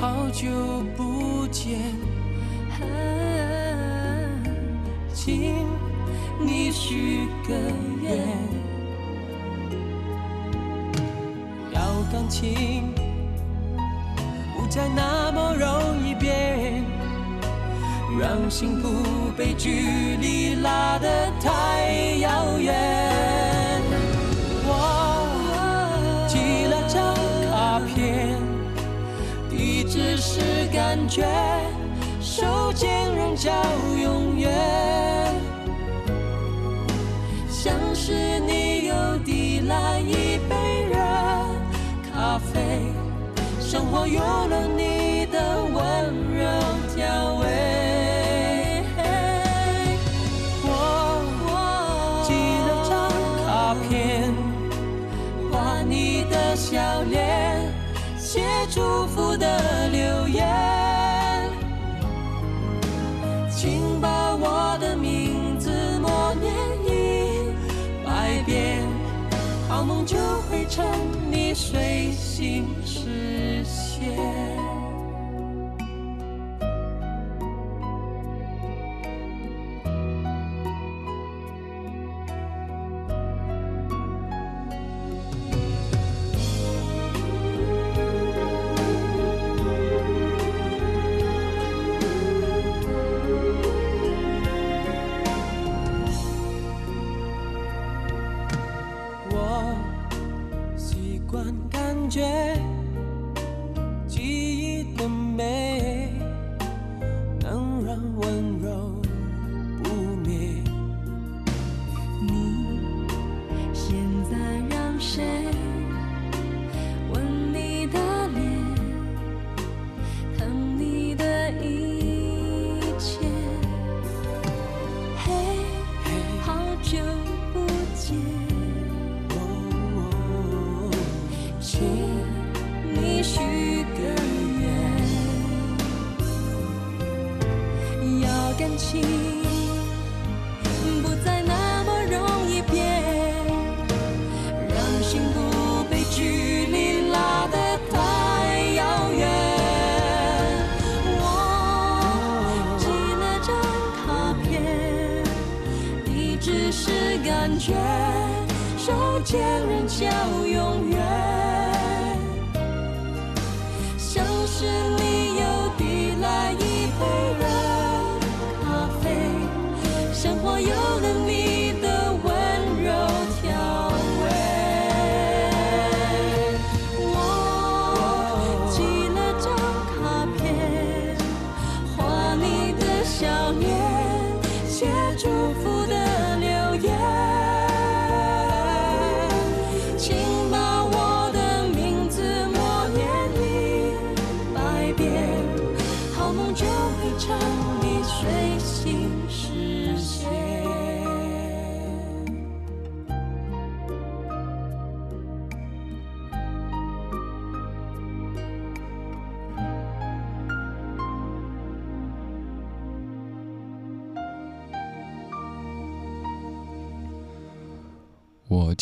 好久不见，请你许个愿，要感情。不再那么容易变，让幸福被距离拉得太遥远。感觉，手间仍叫永远。像是你又递来一杯热咖啡。生活有了你的追寻实现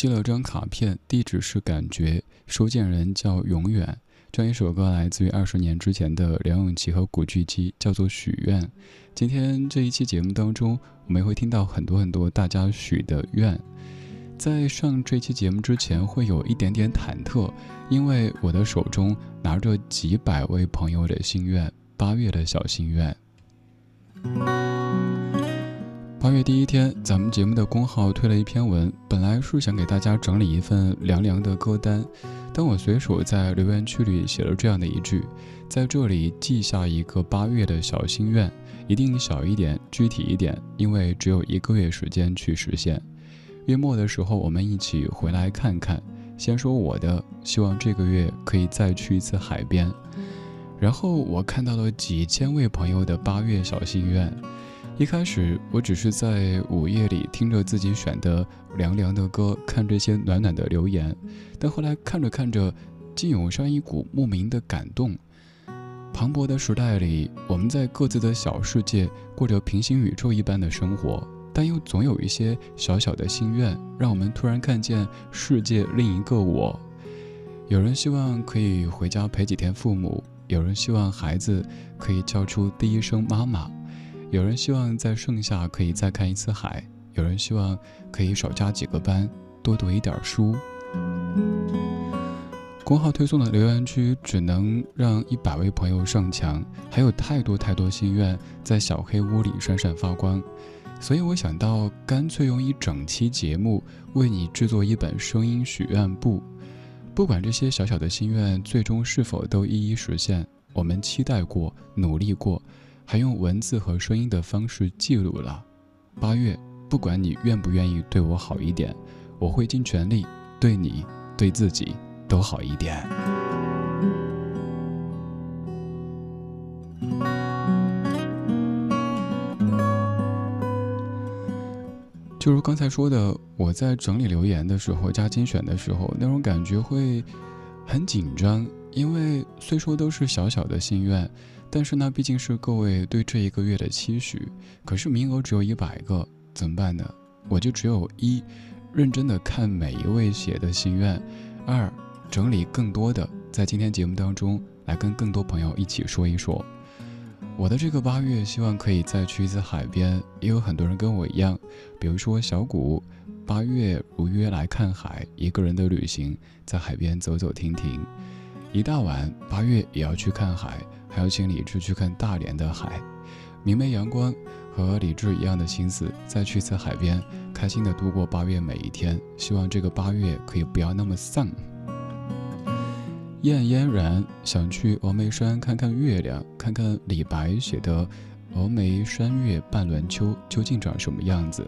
寄了张卡片，地址是感觉，收件人叫永远。这样一首歌来自于二十年之前的梁咏琪和古巨基，叫做《许愿》。今天这一期节目当中，我们会听到很多很多大家许的愿。在上这期节目之前，会有一点点忐忑，因为我的手中拿着几百位朋友的心愿，八月的小心愿。八月第一天，咱们节目的公号推了一篇文，本来是想给大家整理一份凉凉的歌单，但我随手在留言区里写了这样的一句，在这里记下一个八月的小心愿，一定小一点，具体一点，因为只有一个月时间去实现。月末的时候，我们一起回来看看。先说我的，希望这个月可以再去一次海边。然后我看到了几千位朋友的八月小心愿。一开始我只是在午夜里听着自己选的凉凉的歌，看这些暖暖的留言，但后来看着看着，竟涌上一股莫名的感动。磅礴的时代里，我们在各自的小世界过着平行宇宙一般的生活，但又总有一些小小的心愿，让我们突然看见世界另一个我。有人希望可以回家陪几天父母，有人希望孩子可以叫出第一声妈妈。有人希望在盛夏可以再看一次海，有人希望可以少加几个班，多读一点书。公号推送的留言区只能让一百位朋友上墙，还有太多太多心愿在小黑屋里闪闪发光，所以我想到干脆用一整期节目为你制作一本声音许愿簿，不管这些小小的心愿最终是否都一一实现，我们期待过，努力过。还用文字和声音的方式记录了。八月，不管你愿不愿意对我好一点，我会尽全力对你、对自己都好一点。就如刚才说的，我在整理留言的时候、加精选的时候，那种感觉会很紧张，因为虽说都是小小的心愿。但是呢，毕竟是各位对这一个月的期许，可是名额只有一百个，怎么办呢？我就只有一，认真的看每一位写的心愿；二，整理更多的，在今天节目当中来跟更多朋友一起说一说。我的这个八月，希望可以再去一次海边，也有很多人跟我一样，比如说小谷，八月如约来看海，一个人的旅行，在海边走走停停。一大晚，八月也要去看海，还要请李志去看大连的海。明媚阳光，和李志一样的心思，再去一次海边，开心的度过八月每一天。希望这个八月可以不要那么丧。燕嫣然想去峨眉山看看月亮，看看李白写的《峨眉山月半轮秋》究竟长什么样子。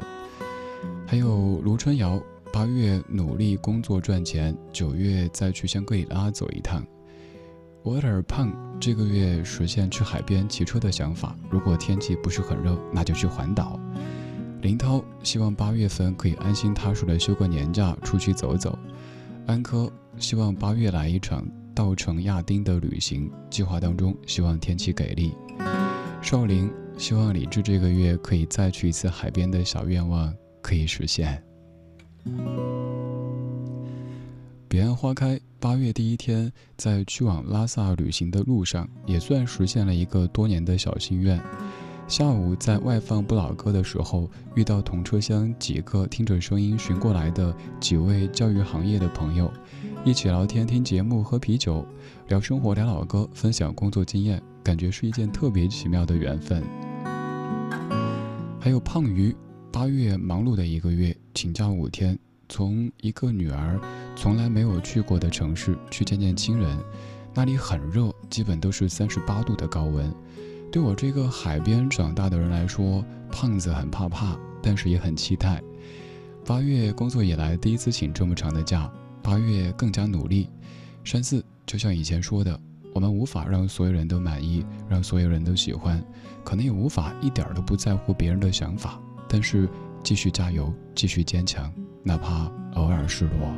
还有卢春瑶，八月努力工作赚钱，九月再去香格里拉走一趟。我有点胖，这个月实现去海边骑车的想法。如果天气不是很热，那就去环岛。林涛希望八月份可以安心踏实的休个年假，出去走走。安科希望八月来一场稻城亚丁的旅行，计划当中希望天气给力。少林希望李志这个月可以再去一次海边的小愿望可以实现。彼岸花开，八月第一天，在去往拉萨旅行的路上，也算实现了一个多年的小心愿。下午在外放不老歌的时候，遇到同车厢几个听着声音寻过来的几位教育行业的朋友，一起聊天、听节目、喝啤酒，聊生活、聊老歌，分享工作经验，感觉是一件特别奇妙的缘分。还有胖鱼，八月忙碌的一个月，请假五天。从一个女儿从来没有去过的城市去见见亲人，那里很热，基本都是三十八度的高温。对我这个海边长大的人来说，胖子很怕怕，但是也很期待。八月工作以来第一次请这么长的假，八月更加努力。山四就像以前说的，我们无法让所有人都满意，让所有人都喜欢，可能也无法一点都不在乎别人的想法，但是继续加油，继续坚强。哪怕偶尔失落。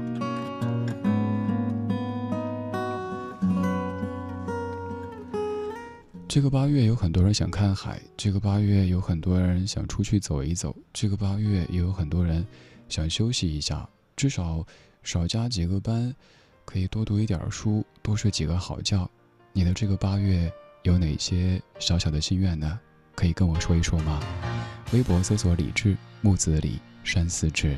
这个八月有很多人想看海，这个八月有很多人想出去走一走，这个八月也有很多人想休息一下。至少少加几个班，可以多读一点书，多睡几个好觉。你的这个八月有哪些小小的心愿呢？可以跟我说一说吗？微博搜索“李志木子李山寺志”。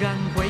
然会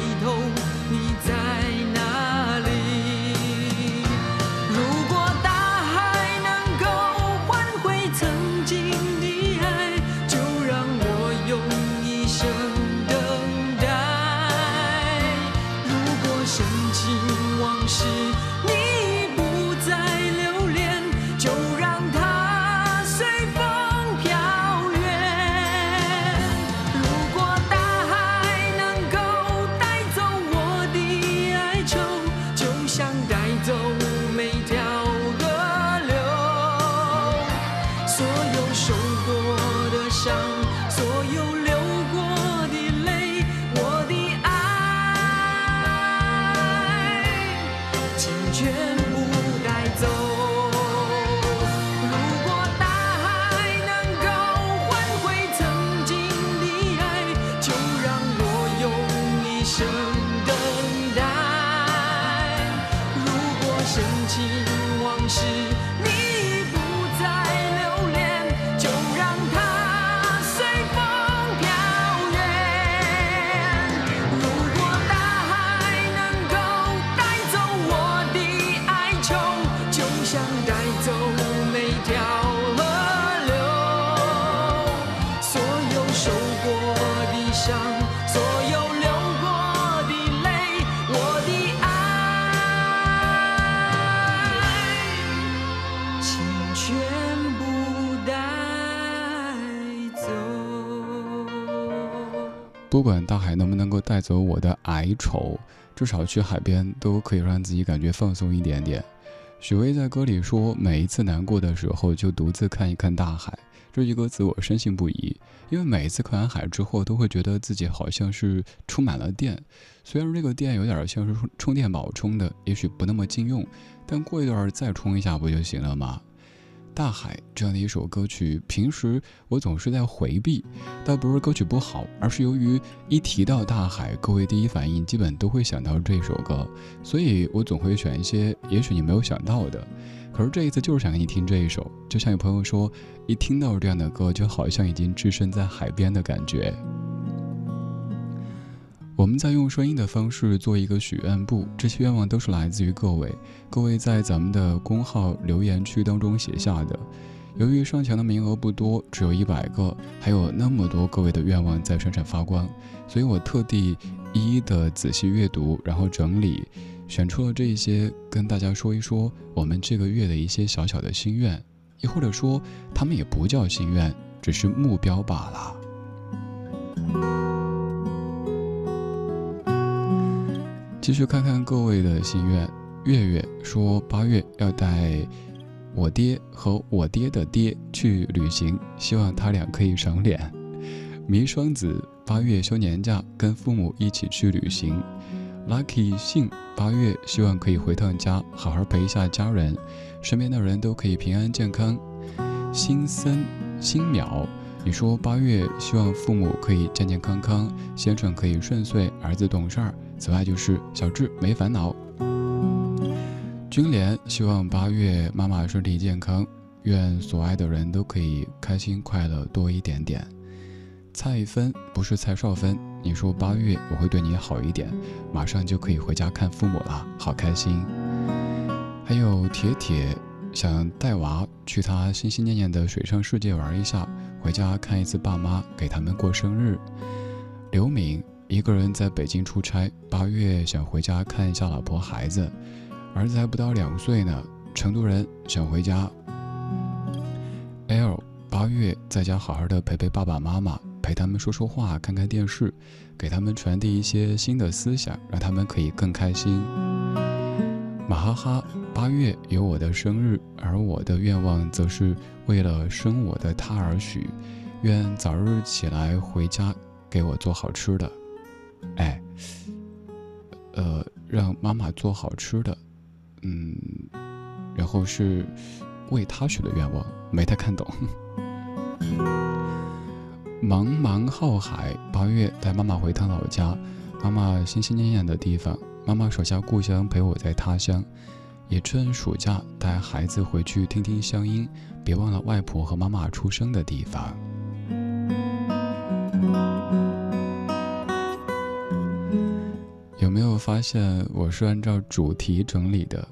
不管大海能不能够带走我的哀愁，至少去海边都可以让自己感觉放松一点点。许巍在歌里说：“每一次难过的时候，就独自看一看大海。”这句歌词我深信不疑，因为每一次看完海之后，都会觉得自己好像是充满了电。虽然这个电有点像是充充电宝充的，也许不那么经用，但过一段再充一下不就行了吗？大海这样的一首歌曲，平时我总是在回避，倒不是歌曲不好，而是由于一提到大海，各位第一反应基本都会想到这首歌，所以我总会选一些也许你没有想到的。可是这一次就是想给你听这一首，就像有朋友说，一听到这样的歌，就好像已经置身在海边的感觉。我们在用声音的方式做一个许愿簿，这些愿望都是来自于各位，各位在咱们的公号留言区当中写下的。由于上墙的名额不多，只有一百个，还有那么多各位的愿望在闪闪发光，所以我特地一一的仔细阅读，然后整理，选出了这些，跟大家说一说我们这个月的一些小小的心愿，又或者说他们也不叫心愿，只是目标罢了。继续看看各位的心愿。月月说八月要带我爹和我爹的爹去旅行，希望他俩可以赏脸。迷双子八月休年假，跟父母一起去旅行。Lucky 信八月希望可以回趟家，好好陪一下家人，身边的人都可以平安健康。新森新淼，你说八月希望父母可以健健康康，先生可以顺遂，儿子懂事儿。此外就是小智没烦恼。君莲希望八月妈妈身体健康，愿所爱的人都可以开心快乐多一点点。蔡芬不是蔡少芬，你说八月我会对你好一点，马上就可以回家看父母了，好开心。还有铁铁想带娃去他心心念念的水上世界玩一下，回家看一次爸妈，给他们过生日。刘敏。一个人在北京出差，八月想回家看一下老婆孩子，儿子还不到两岁呢。成都人想回家。L 八月在家好好的陪陪爸爸妈妈，陪他们说说话，看看电视，给他们传递一些新的思想，让他们可以更开心。马哈哈八月有我的生日，而我的愿望则是为了生我的他而许，愿早日起来回家给我做好吃的。哎，呃，让妈妈做好吃的，嗯，然后是为他许的愿望，没太看懂。茫茫浩海，八月带妈妈回趟老家，妈妈心心念念的地方，妈妈手下故乡陪我在他乡，也趁暑假带孩子回去听听乡音，别忘了外婆和妈妈出生的地方。有没有发现我是按照主题整理的？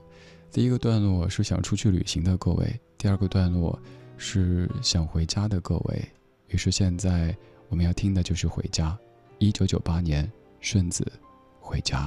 第一个段落是想出去旅行的各位，第二个段落是想回家的各位。于是现在我们要听的就是《回家》，一九九八年，顺子，《回家》。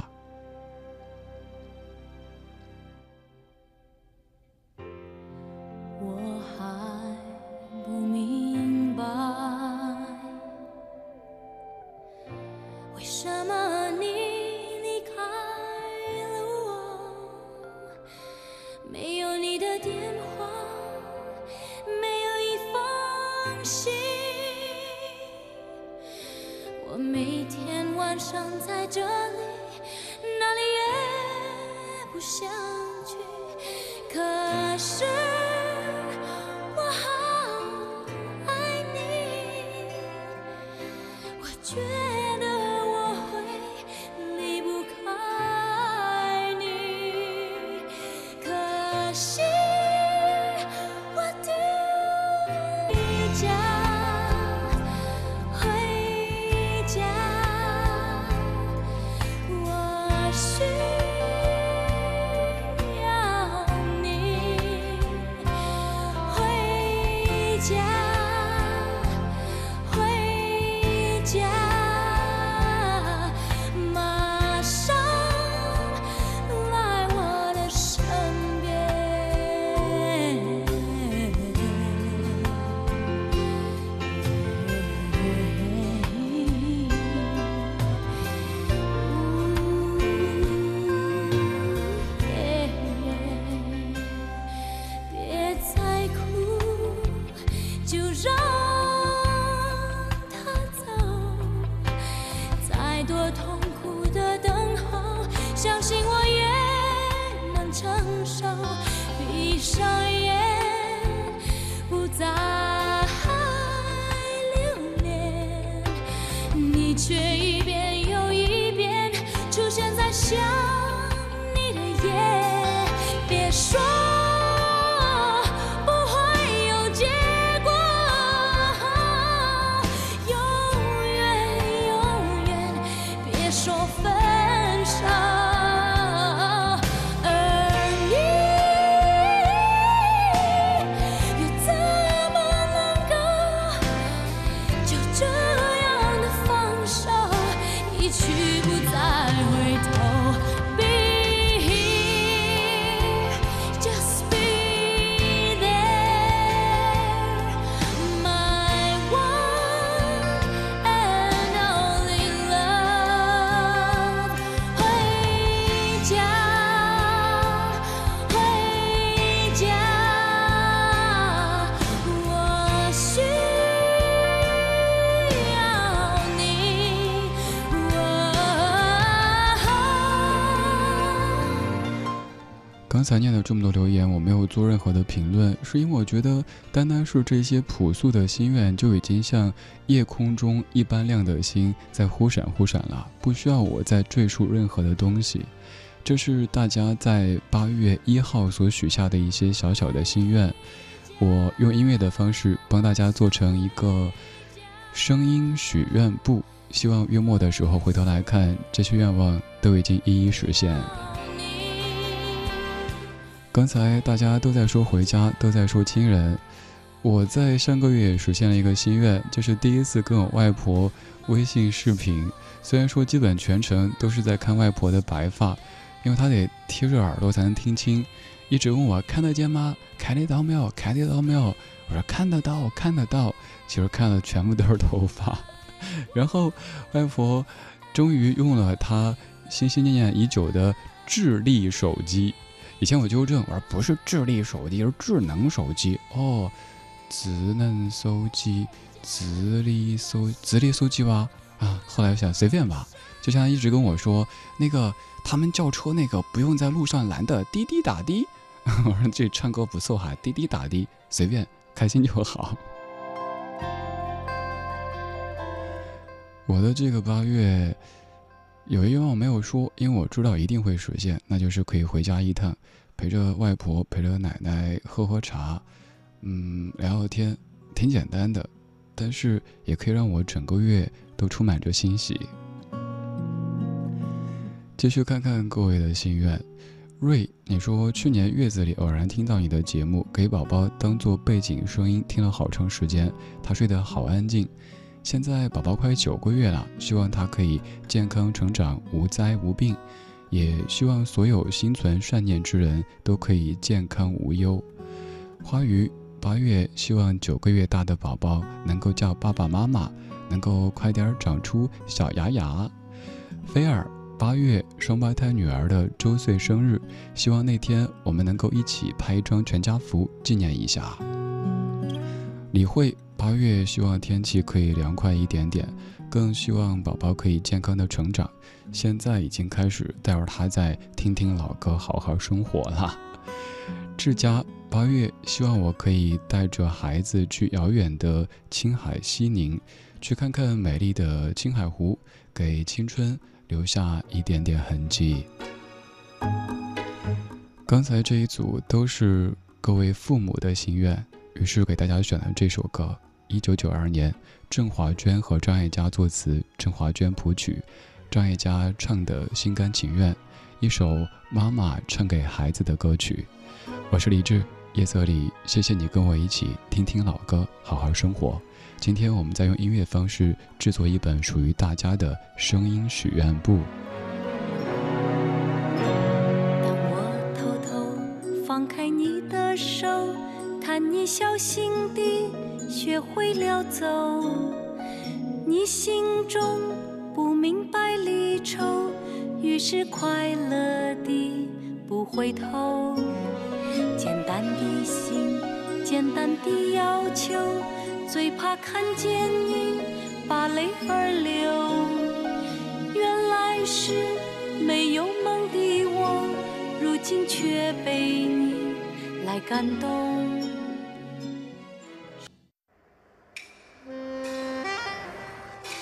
刚才念了这么多留言，我没有做任何的评论，是因为我觉得单单是这些朴素的心愿，就已经像夜空中一般亮的星在忽闪忽闪了，不需要我再赘述任何的东西。这是大家在八月一号所许下的一些小小的心愿，我用音乐的方式帮大家做成一个声音许愿簿，希望月末的时候回头来看，这些愿望都已经一一实现。刚才大家都在说回家，都在说亲人。我在上个月也实现了一个心愿，就是第一次跟我外婆微信视频。虽然说基本全程都是在看外婆的白发，因为她得贴着耳朵才能听清，一直问我看得见吗？看得到没有？看得到没有？我说看得到，看得到。其实看的全部都是头发。然后外婆终于用了她心心念念已久的智力手机。以前我纠正，我说不是智力手机，是智能手机哦，智能手机，智力手，智力手机吧？啊，后来我想随便吧，就像一直跟我说，那个他们叫车那个不用在路上拦的滴滴打的，我说这唱歌不错哈，滴滴打的，随便开心就好。我的这个八月。有一愿望没有说，因为我知道一定会实现，那就是可以回家一趟，陪着外婆，陪着奶奶喝喝茶，嗯，聊聊天，挺简单的，但是也可以让我整个月都充满着欣喜。继续看看各位的心愿，瑞，你说去年月子里偶然听到你的节目，给宝宝当做背景声音听了好长时间，他睡得好安静。现在宝宝快九个月了，希望他可以健康成长，无灾无病，也希望所有心存善念之人都可以健康无忧。花语八月，希望九个月大的宝宝能够叫爸爸妈妈，能够快点长出小牙牙。菲尔八月，双胞胎女儿的周岁生日，希望那天我们能够一起拍一张全家福纪念一下。李慧。八月，希望天气可以凉快一点点，更希望宝宝可以健康的成长。现在已经开始带着他在听听老歌，好好生活了。志佳，八月，希望我可以带着孩子去遥远的青海西宁，去看看美丽的青海湖，给青春留下一点点痕迹。刚才这一组都是各位父母的心愿，于是给大家选了这首歌。一九九二年，郑华娟和张艾嘉作词，郑华娟谱曲，张艾嘉唱的心甘情愿，一首妈妈唱给孩子的歌曲。我是李志，夜色里，谢谢你跟我一起听听老歌，好好生活。今天我们在用音乐方式制作一本属于大家的声音许愿簿。你小心地。学会了走，你心中不明白离愁，于是快乐地不回头。简单的心，简单的要求，最怕看见你把泪儿流。原来是没有梦的我，如今却被你来感动。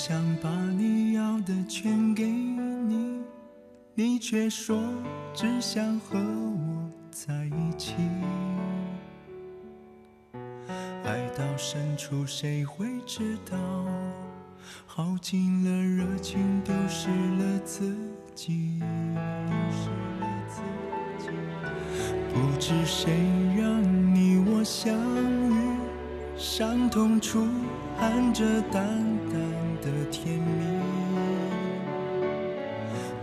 想把你要的全给你，你却说只想和我在一起。爱到深处谁会知道？耗尽了热情，丢失了自己。不知谁让你我相遇，伤痛处含着淡淡的甜蜜。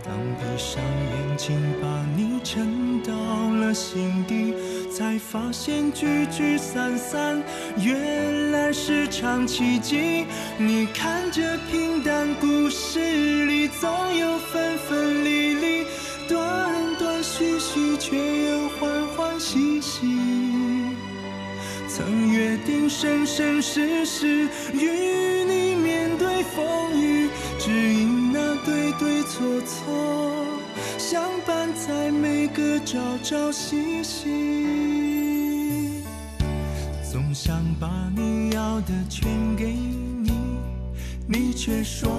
当闭上眼睛，把你沉到了心底，才发现聚聚散散，原来是场奇迹。你看这平淡故事里，总有分分离离，断断续续，却又欢欢喜喜。曾约定生生世世与你对风雨，只因那对对错错，相伴在每个朝朝夕夕。总想把你要的全给你，你却说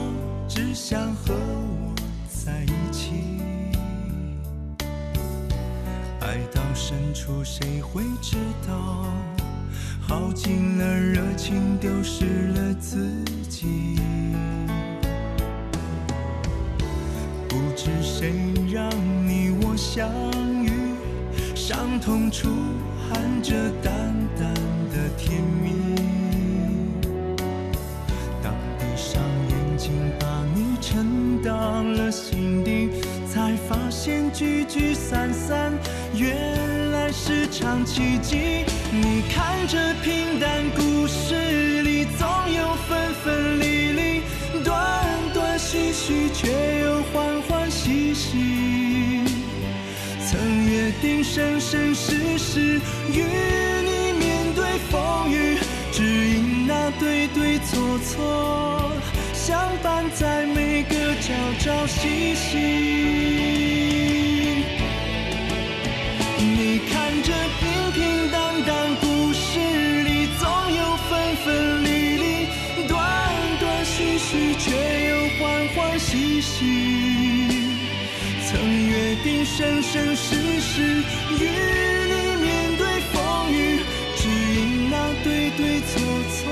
只想和我在一起。爱到深处，谁会知道？耗尽了热情，丢失了自己。不知谁让你我相遇，伤痛处含着淡淡的甜蜜。当闭上眼睛，把你沉到了心底，才发现聚聚散散，原来是场奇迹。你看这平淡故事里，总有分分离离，断断续续，却又欢欢喜喜。曾约定生生世世与你面对风雨，只因那对对错错，伴在每个朝朝夕夕。你看这平平淡淡故事里，总有分分离离，断断续续，却又欢欢喜喜。曾约定生生世世与你面对风雨，只因那对对错错，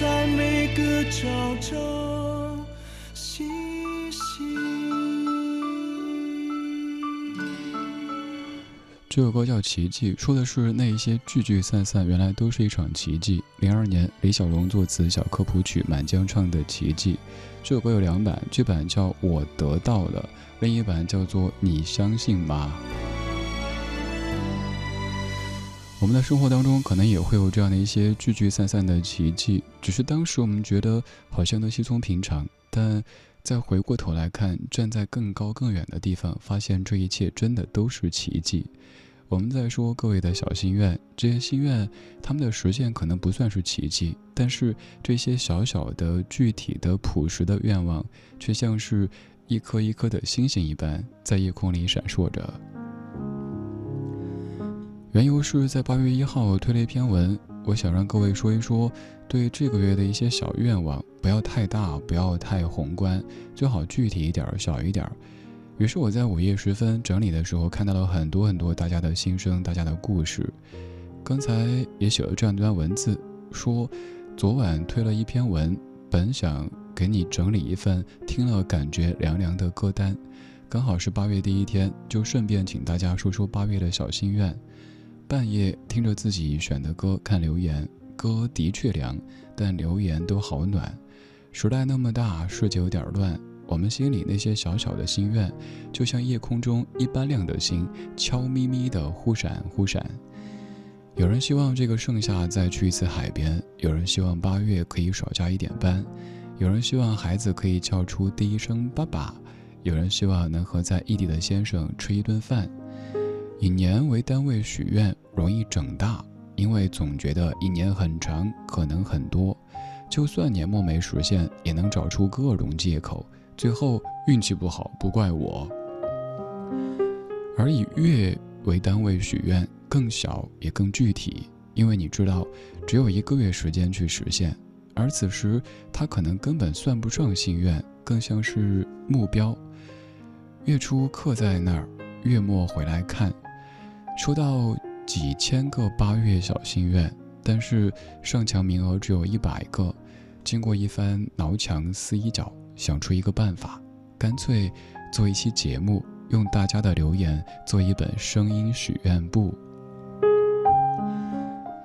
在每个朝朝夕夕。这首歌叫《奇迹》，说的是那一些聚聚散散，原来都是一场奇迹。零二年，李小龙作词，小柯谱曲，满江唱的《奇迹》。这首歌有两版，这版叫《我得到了》，另一版叫做《你相信吗》。我们的生活当中可能也会有这样的一些聚聚散散的奇迹，只是当时我们觉得好像都稀松平常，但再回过头来看，站在更高更远的地方，发现这一切真的都是奇迹。我们在说各位的小心愿，这些心愿，他们的实现可能不算是奇迹，但是这些小小的、具体的、朴实的愿望，却像是一颗一颗的星星一般，在夜空里闪烁着。缘由是在八月一号推了一篇文，我想让各位说一说对这个月的一些小愿望，不要太大，不要太宏观，最好具体一点，小一点。于是我在午夜时分整理的时候，看到了很多很多大家的心声，大家的故事。刚才也写了这样一段文字，说昨晚推了一篇文，本想给你整理一份听了感觉凉凉的歌单，刚好是八月第一天，就顺便请大家说说八月的小心愿。半夜听着自己选的歌，看留言，歌的确凉，但留言都好暖。时代那么大，世界有点乱，我们心里那些小小的心愿，就像夜空中一般亮的星，悄咪咪的忽闪忽闪。有人希望这个盛夏再去一次海边，有人希望八月可以少加一点班，有人希望孩子可以叫出第一声爸爸，有人希望能和在异地的先生吃一顿饭。以年为单位许愿容易整大，因为总觉得一年很长，可能很多。就算年末没实现，也能找出各种借口，最后运气不好不怪我。而以月为单位许愿更小也更具体，因为你知道只有一个月时间去实现，而此时它可能根本算不上心愿，更像是目标。月初刻在那儿，月末回来看，收到几千个八月小心愿。但是上墙名额只有一百个，经过一番挠墙撕衣角，想出一个办法，干脆做一期节目，用大家的留言做一本声音许愿簿。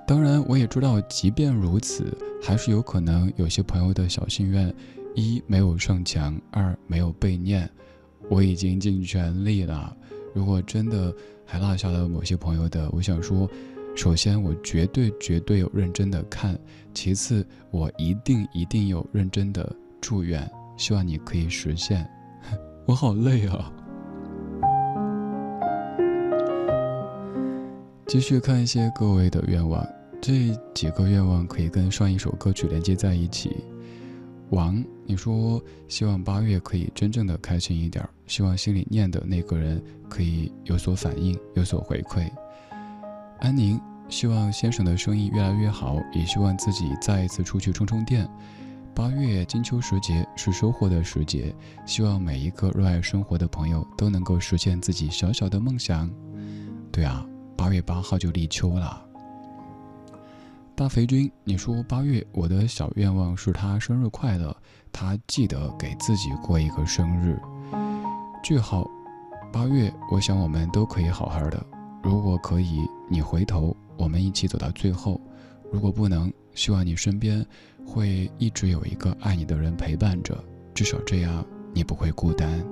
当然，我也知道，即便如此，还是有可能有些朋友的小心愿，一没有上墙，二没有被念。我已经尽全力了，如果真的还落下了某些朋友的，我想说。首先，我绝对绝对有认真的看；其次，我一定一定有认真的祝愿，希望你可以实现。我好累啊！继续看一些各位的愿望，这几个愿望可以跟上一首歌曲连接在一起。王，你说希望八月可以真正的开心一点，希望心里念的那个人可以有所反应，有所回馈。安宁希望先生的生意越来越好，也希望自己再一次出去充充电。八月金秋时节是收获的时节，希望每一个热爱生活的朋友都能够实现自己小小的梦想。对啊，八月八号就立秋了。大肥君，你说八月我的小愿望是他生日快乐，他记得给自己过一个生日。句号，八月，我想我们都可以好好的。如果可以，你回头，我们一起走到最后；如果不能，希望你身边会一直有一个爱你的人陪伴着，至少这样你不会孤单。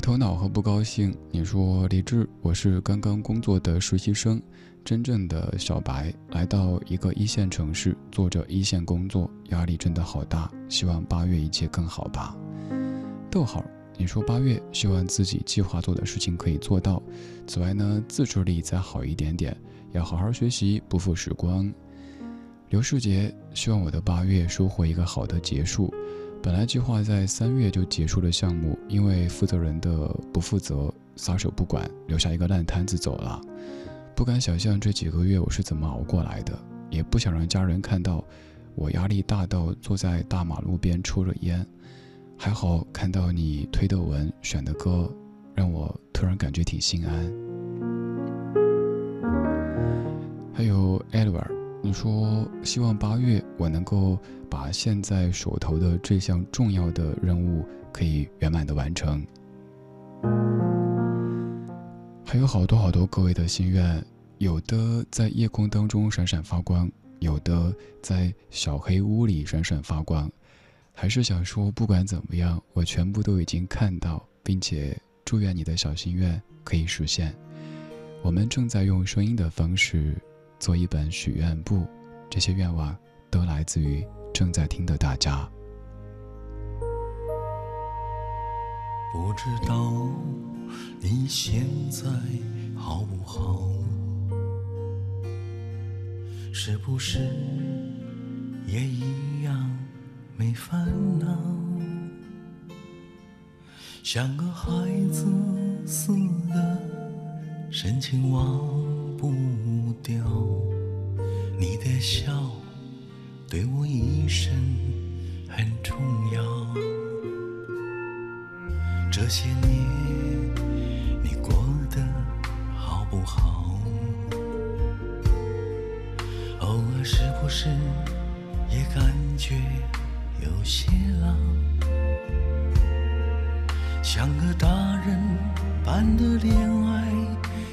头脑和不高兴，你说李志，我是刚刚工作的实习生。真正的小白来到一个一线城市，做着一线工作，压力真的好大。希望八月一切更好吧。逗号，你说八月希望自己计划做的事情可以做到。此外呢，自制力再好一点点，要好好学习，不负时光。刘世杰，希望我的八月收获一个好的结束。本来计划在三月就结束的项目，因为负责人的不负责，撒手不管，留下一个烂摊子走了。不敢想象这几个月我是怎么熬过来的，也不想让家人看到我压力大到坐在大马路边抽着烟。还好看到你推的文选的歌，让我突然感觉挺心安。还有 Edward，你说希望八月我能够把现在手头的这项重要的任务可以圆满的完成。还有好多好多各位的心愿，有的在夜空当中闪闪发光，有的在小黑屋里闪闪发光。还是想说，不管怎么样，我全部都已经看到，并且祝愿你的小心愿可以实现。我们正在用声音的方式做一本许愿簿，这些愿望都来自于正在听的大家。不知道。你现在好不好？是不是也一样没烦恼？像个孩子似的，深情忘不掉。你的笑对我一生很重要。这些年你过得好。不好，偶尔是不是也感觉有些老，像个大人般的恋爱，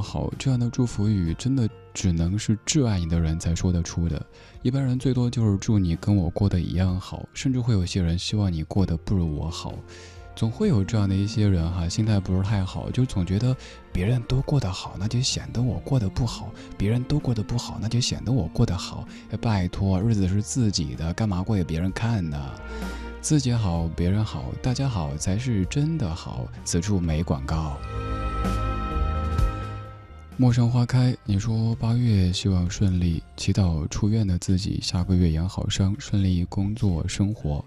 好，这样的祝福语真的只能是挚爱你的人才说得出的。一般人最多就是祝你跟我过得一样好，甚至会有些人希望你过得不如我好。总会有这样的一些人哈，心态不是太好，就总觉得别人都过得好，那就显得我过得不好；别人都过得不好，那就显得我过得好。拜托，日子是自己的，干嘛过给别人看呢？自己好，别人好，大家好才是真的好。此处没广告。陌上花开，你说八月希望顺利，祈祷出院的自己下个月养好伤，顺利工作生活。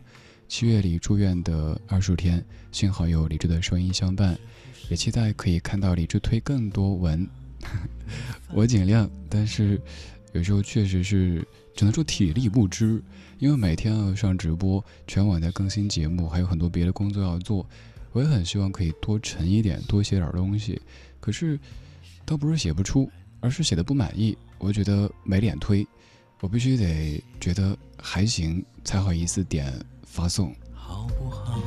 七月里住院的二十天，幸好有李志的声音相伴，也期待可以看到李志推更多文。我尽量，但是有时候确实是只能说体力不支，因为每天要上直播，全网在更新节目，还有很多别的工作要做。我也很希望可以多沉一点，多写点东西，可是。倒不是写不出，而是写的不满意。我觉得没脸推，我必须得觉得还行才好意思点发送。好不好？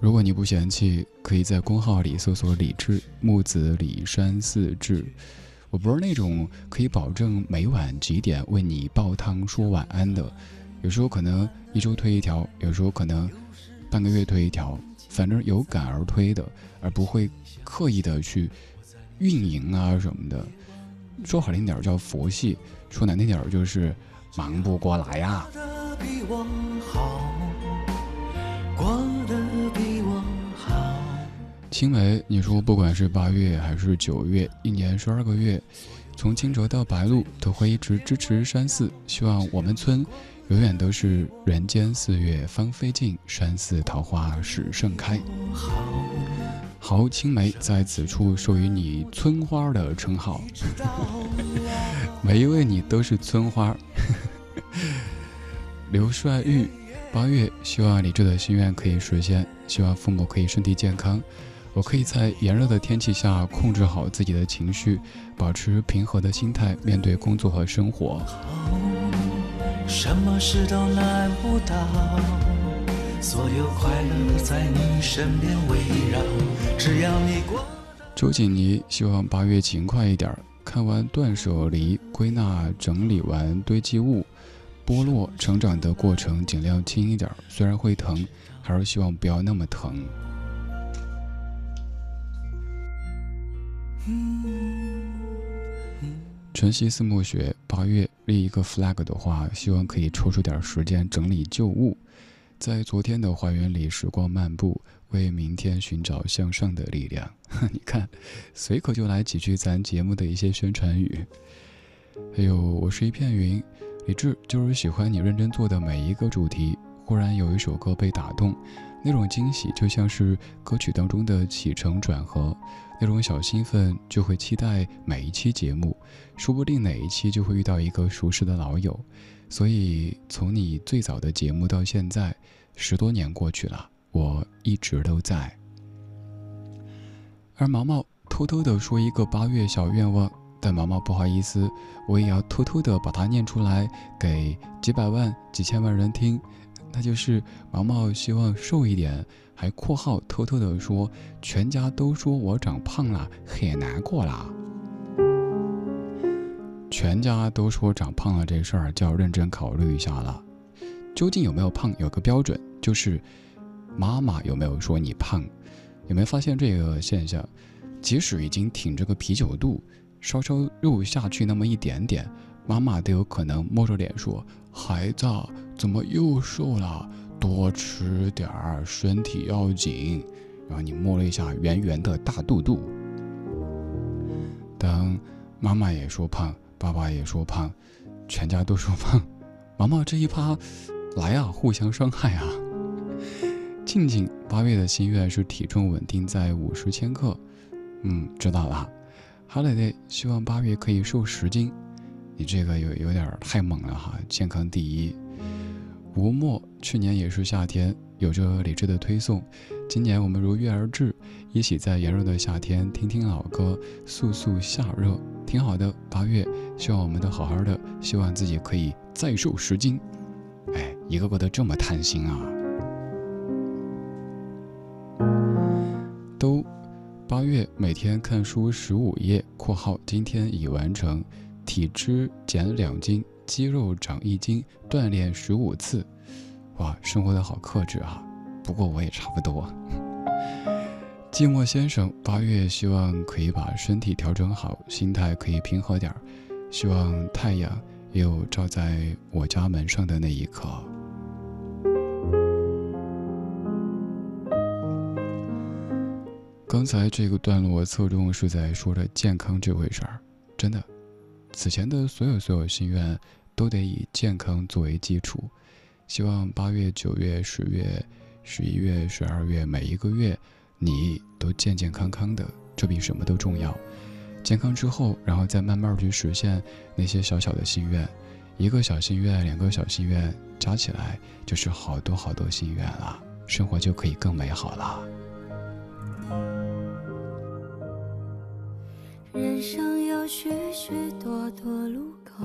如果你不嫌弃，可以在公号里搜索“李志木子李山四志”。我不是那种可以保证每晚几点为你煲汤说晚安的，有时候可能一周推一条，有时候可能半个月推一条，反正有感而推的，而不会刻意的去。运营啊什么的，说好听点叫佛系，说难听点就是忙不过来呀。过得比我好，过得比我好。青梅，你说不管是八月还是九月，一年十二个月，从惊蛰到白露，都会一直支持山寺，希望我们村永远都是人间四月芳菲尽，山寺桃花始盛开。好，青梅在此处授予你村花的称号，每一位你都是村花。刘帅玉，八月，希望你这的心愿可以实现，希望父母可以身体健康，我可以在炎热的天气下控制好自己的情绪，保持平和的心态面对工作和生活。什么事都难不倒。所有快乐在你身边围绕，只要你过。周锦妮希望八月勤快一点，看完断舍离，归纳整理完堆积物，剥落成长的过程尽量轻一点，虽然会疼，还是希望不要那么疼。晨曦似暮雪，八月立一个 flag 的话，希望可以抽出点时间整理旧物。在昨天的花园里，时光漫步，为明天寻找向上的力量。你看，随口就来几句咱节目的一些宣传语。还有，我是一片云，李志就是喜欢你认真做的每一个主题。忽然有一首歌被打动，那种惊喜就像是歌曲当中的起承转合，那种小兴奋就会期待每一期节目，说不定哪一期就会遇到一个熟识的老友。所以，从你最早的节目到现在，十多年过去了，我一直都在。而毛毛偷偷的说一个八月小愿望，但毛毛不好意思，我也要偷偷的把它念出来，给几百万、几千万人听。那就是毛毛希望瘦一点，还括号偷偷的说，全家都说我长胖了，很难过啦。全家都说长胖了这事儿就要认真考虑一下了。究竟有没有胖？有个标准，就是妈妈有没有说你胖？有没有发现这个现象？即使已经挺着个啤酒肚，稍稍肉下去那么一点点，妈妈都有可能摸着脸说：“孩子怎么又瘦了？多吃点儿，身体要紧。然后你摸了一下圆圆的大肚肚。当妈妈也说胖，爸爸也说胖，全家都说胖，毛毛这一趴，来啊，互相伤害啊！静静八月的心愿是体重稳定在五十千克，嗯，知道了。哈蕾蕾希望八月可以瘦十斤，你这个有有点太猛了哈，健康第一。吴墨去年也是夏天，有着理智的推送。今年我们如约而至，一起在炎热的夏天听听老歌，速速夏热，挺好的。八月，希望我们都好好的，希望自己可以再瘦十斤。哎，一个个的这么贪心啊！都，八月每天看书十五页（括号今天已完成），体脂减两斤。肌肉长一斤，锻炼十五次，哇，生活的好克制啊！不过我也差不多。寂寞先生八月希望可以把身体调整好，心态可以平和点儿，希望太阳也有照在我家门上的那一刻。刚才这个段落侧重是在说着健康这回事儿，真的。此前的所有所有心愿，都得以健康作为基础。希望八月、九月、十月、十一月、十二月每一个月，你都健健康康的，这比什么都重要。健康之后，然后再慢慢去实现那些小小的心愿。一个小心愿，两个小心愿，加起来就是好多好多心愿了，生活就可以更美好了。人生有许许多多路口，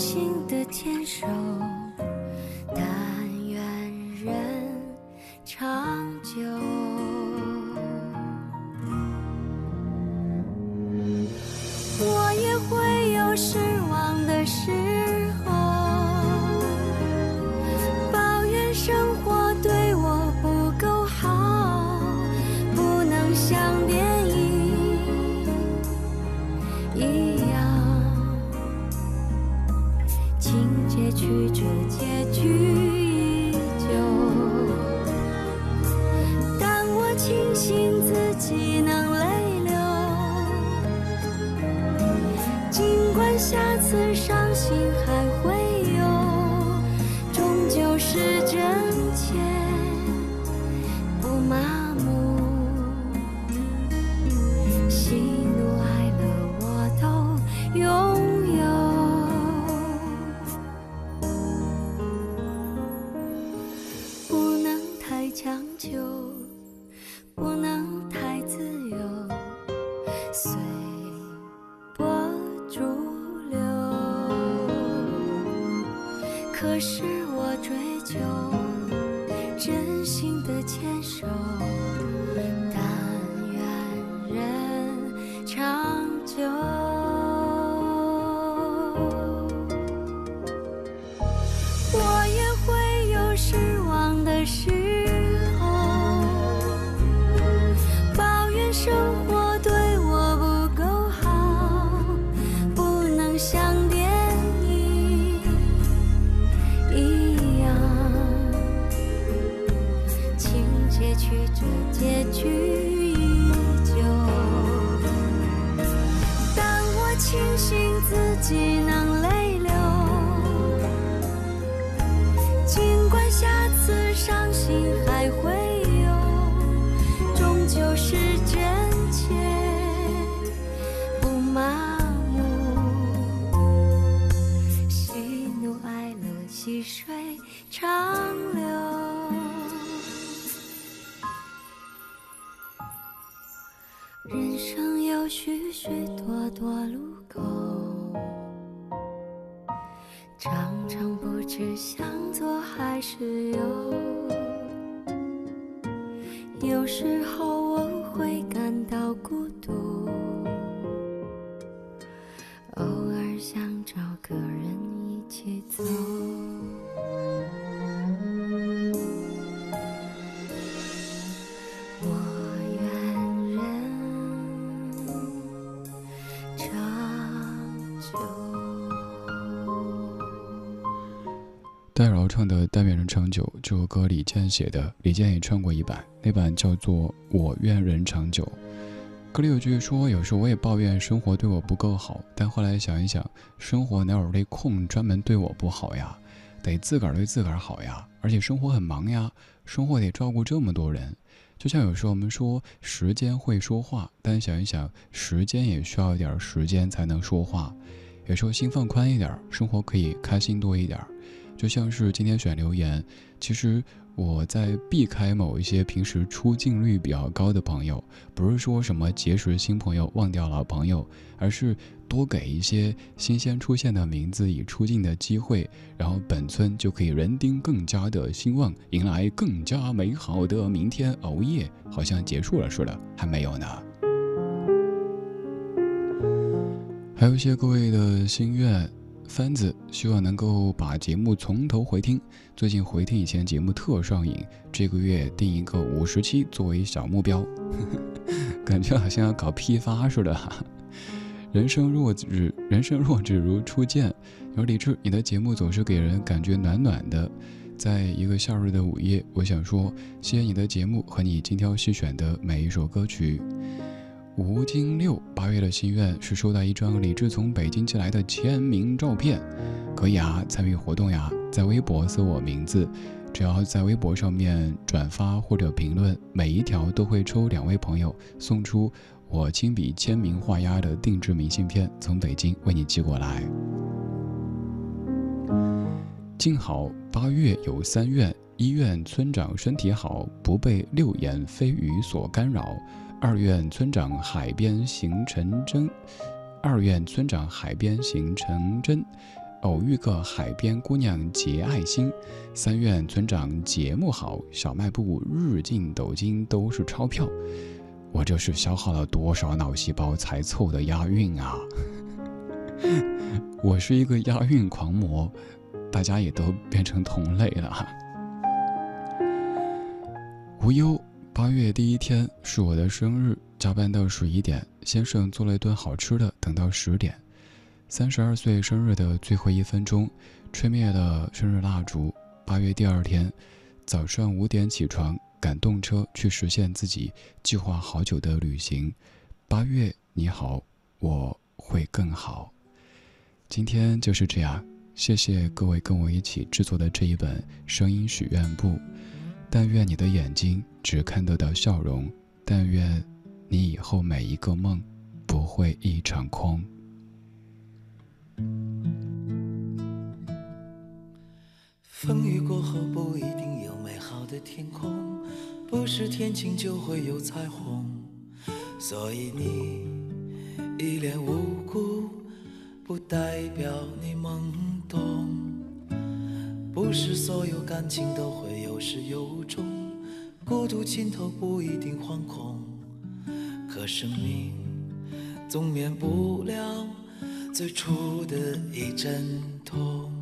心的牵手，唱的《但愿人长久》这首歌，李健写的，李健也唱过一版，那版叫做《我愿人长久》。歌里有句说，有时候我也抱怨生活对我不够好，但后来想一想，生活哪有那空专门对我不好呀？得自个儿对自个儿好呀！而且生活很忙呀，生活得照顾这么多人。就像有时候我们说时间会说话，但想一想，时间也需要一点时间才能说话。有时候心放宽一点，生活可以开心多一点。就像是今天选留言，其实我在避开某一些平时出镜率比较高的朋友，不是说什么结识新朋友忘掉老朋友，而是多给一些新鲜出现的名字以出镜的机会，然后本村就可以人丁更加的兴旺，迎来更加美好的明天。熬夜好像结束了似的，还没有呢。还有一些各位的心愿。番子希望能够把节目从头回听，最近回听以前节目特上瘾，这个月定一个五十期作为小目标，感觉好像要搞批发似的。人生若只人生若只如初见，有理智，你的节目总是给人感觉暖暖的。在一个夏日的午夜，我想说，谢谢你的节目和你精挑细选的每一首歌曲。吴金六八月的心愿是收到一张李志从北京寄来的签名照片，可以啊，参与活动呀，在微博搜我名字，只要在微博上面转发或者评论，每一条都会抽两位朋友送出我亲笔签名画押的定制明信片，从北京为你寄过来。静好，八月有三愿：一愿村长身体好，不被流言蜚语所干扰。二愿村长海边行成真，二愿村长海边行成真，偶遇个海边姑娘结爱心。三愿村长节目好，小卖部日进斗金都是钞票。我这是消耗了多少脑细胞才凑的押韵啊！我是一个押韵狂魔，大家也都变成同类了。无忧。八月第一天是我的生日，加班到十一点，先生做了一顿好吃的，等到十点。三十二岁生日的最后一分钟，吹灭了生日蜡烛。八月第二天，早上五点起床，赶动车去实现自己计划好久的旅行。八月你好，我会更好。今天就是这样，谢谢各位跟我一起制作的这一本声音许愿簿。但愿你的眼睛只看得到笑容，但愿你以后每一个梦不会一场空。风雨过后不一定有美好的天空，不是天晴就会有彩虹，所以你一脸无辜，不代表你懵懂。不是所有感情都会有始有终，孤独尽头不一定惶恐，可生命总免不了最初的一阵痛。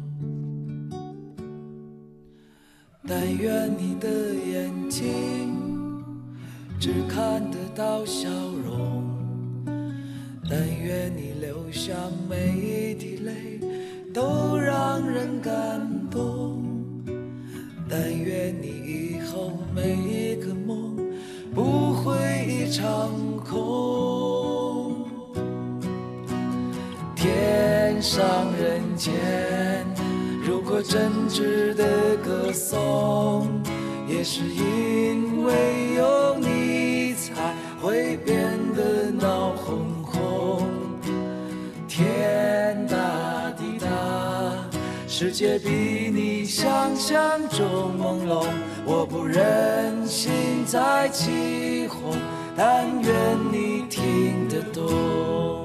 但愿你的眼睛只看得到笑容，但愿你流下每一滴泪都让人感动。但愿你以后每一个梦不会一场空。天上人间，如果真挚的歌颂，也是因为有你世界比你想象中朦胧，我不忍心再起哄，但愿你听得懂。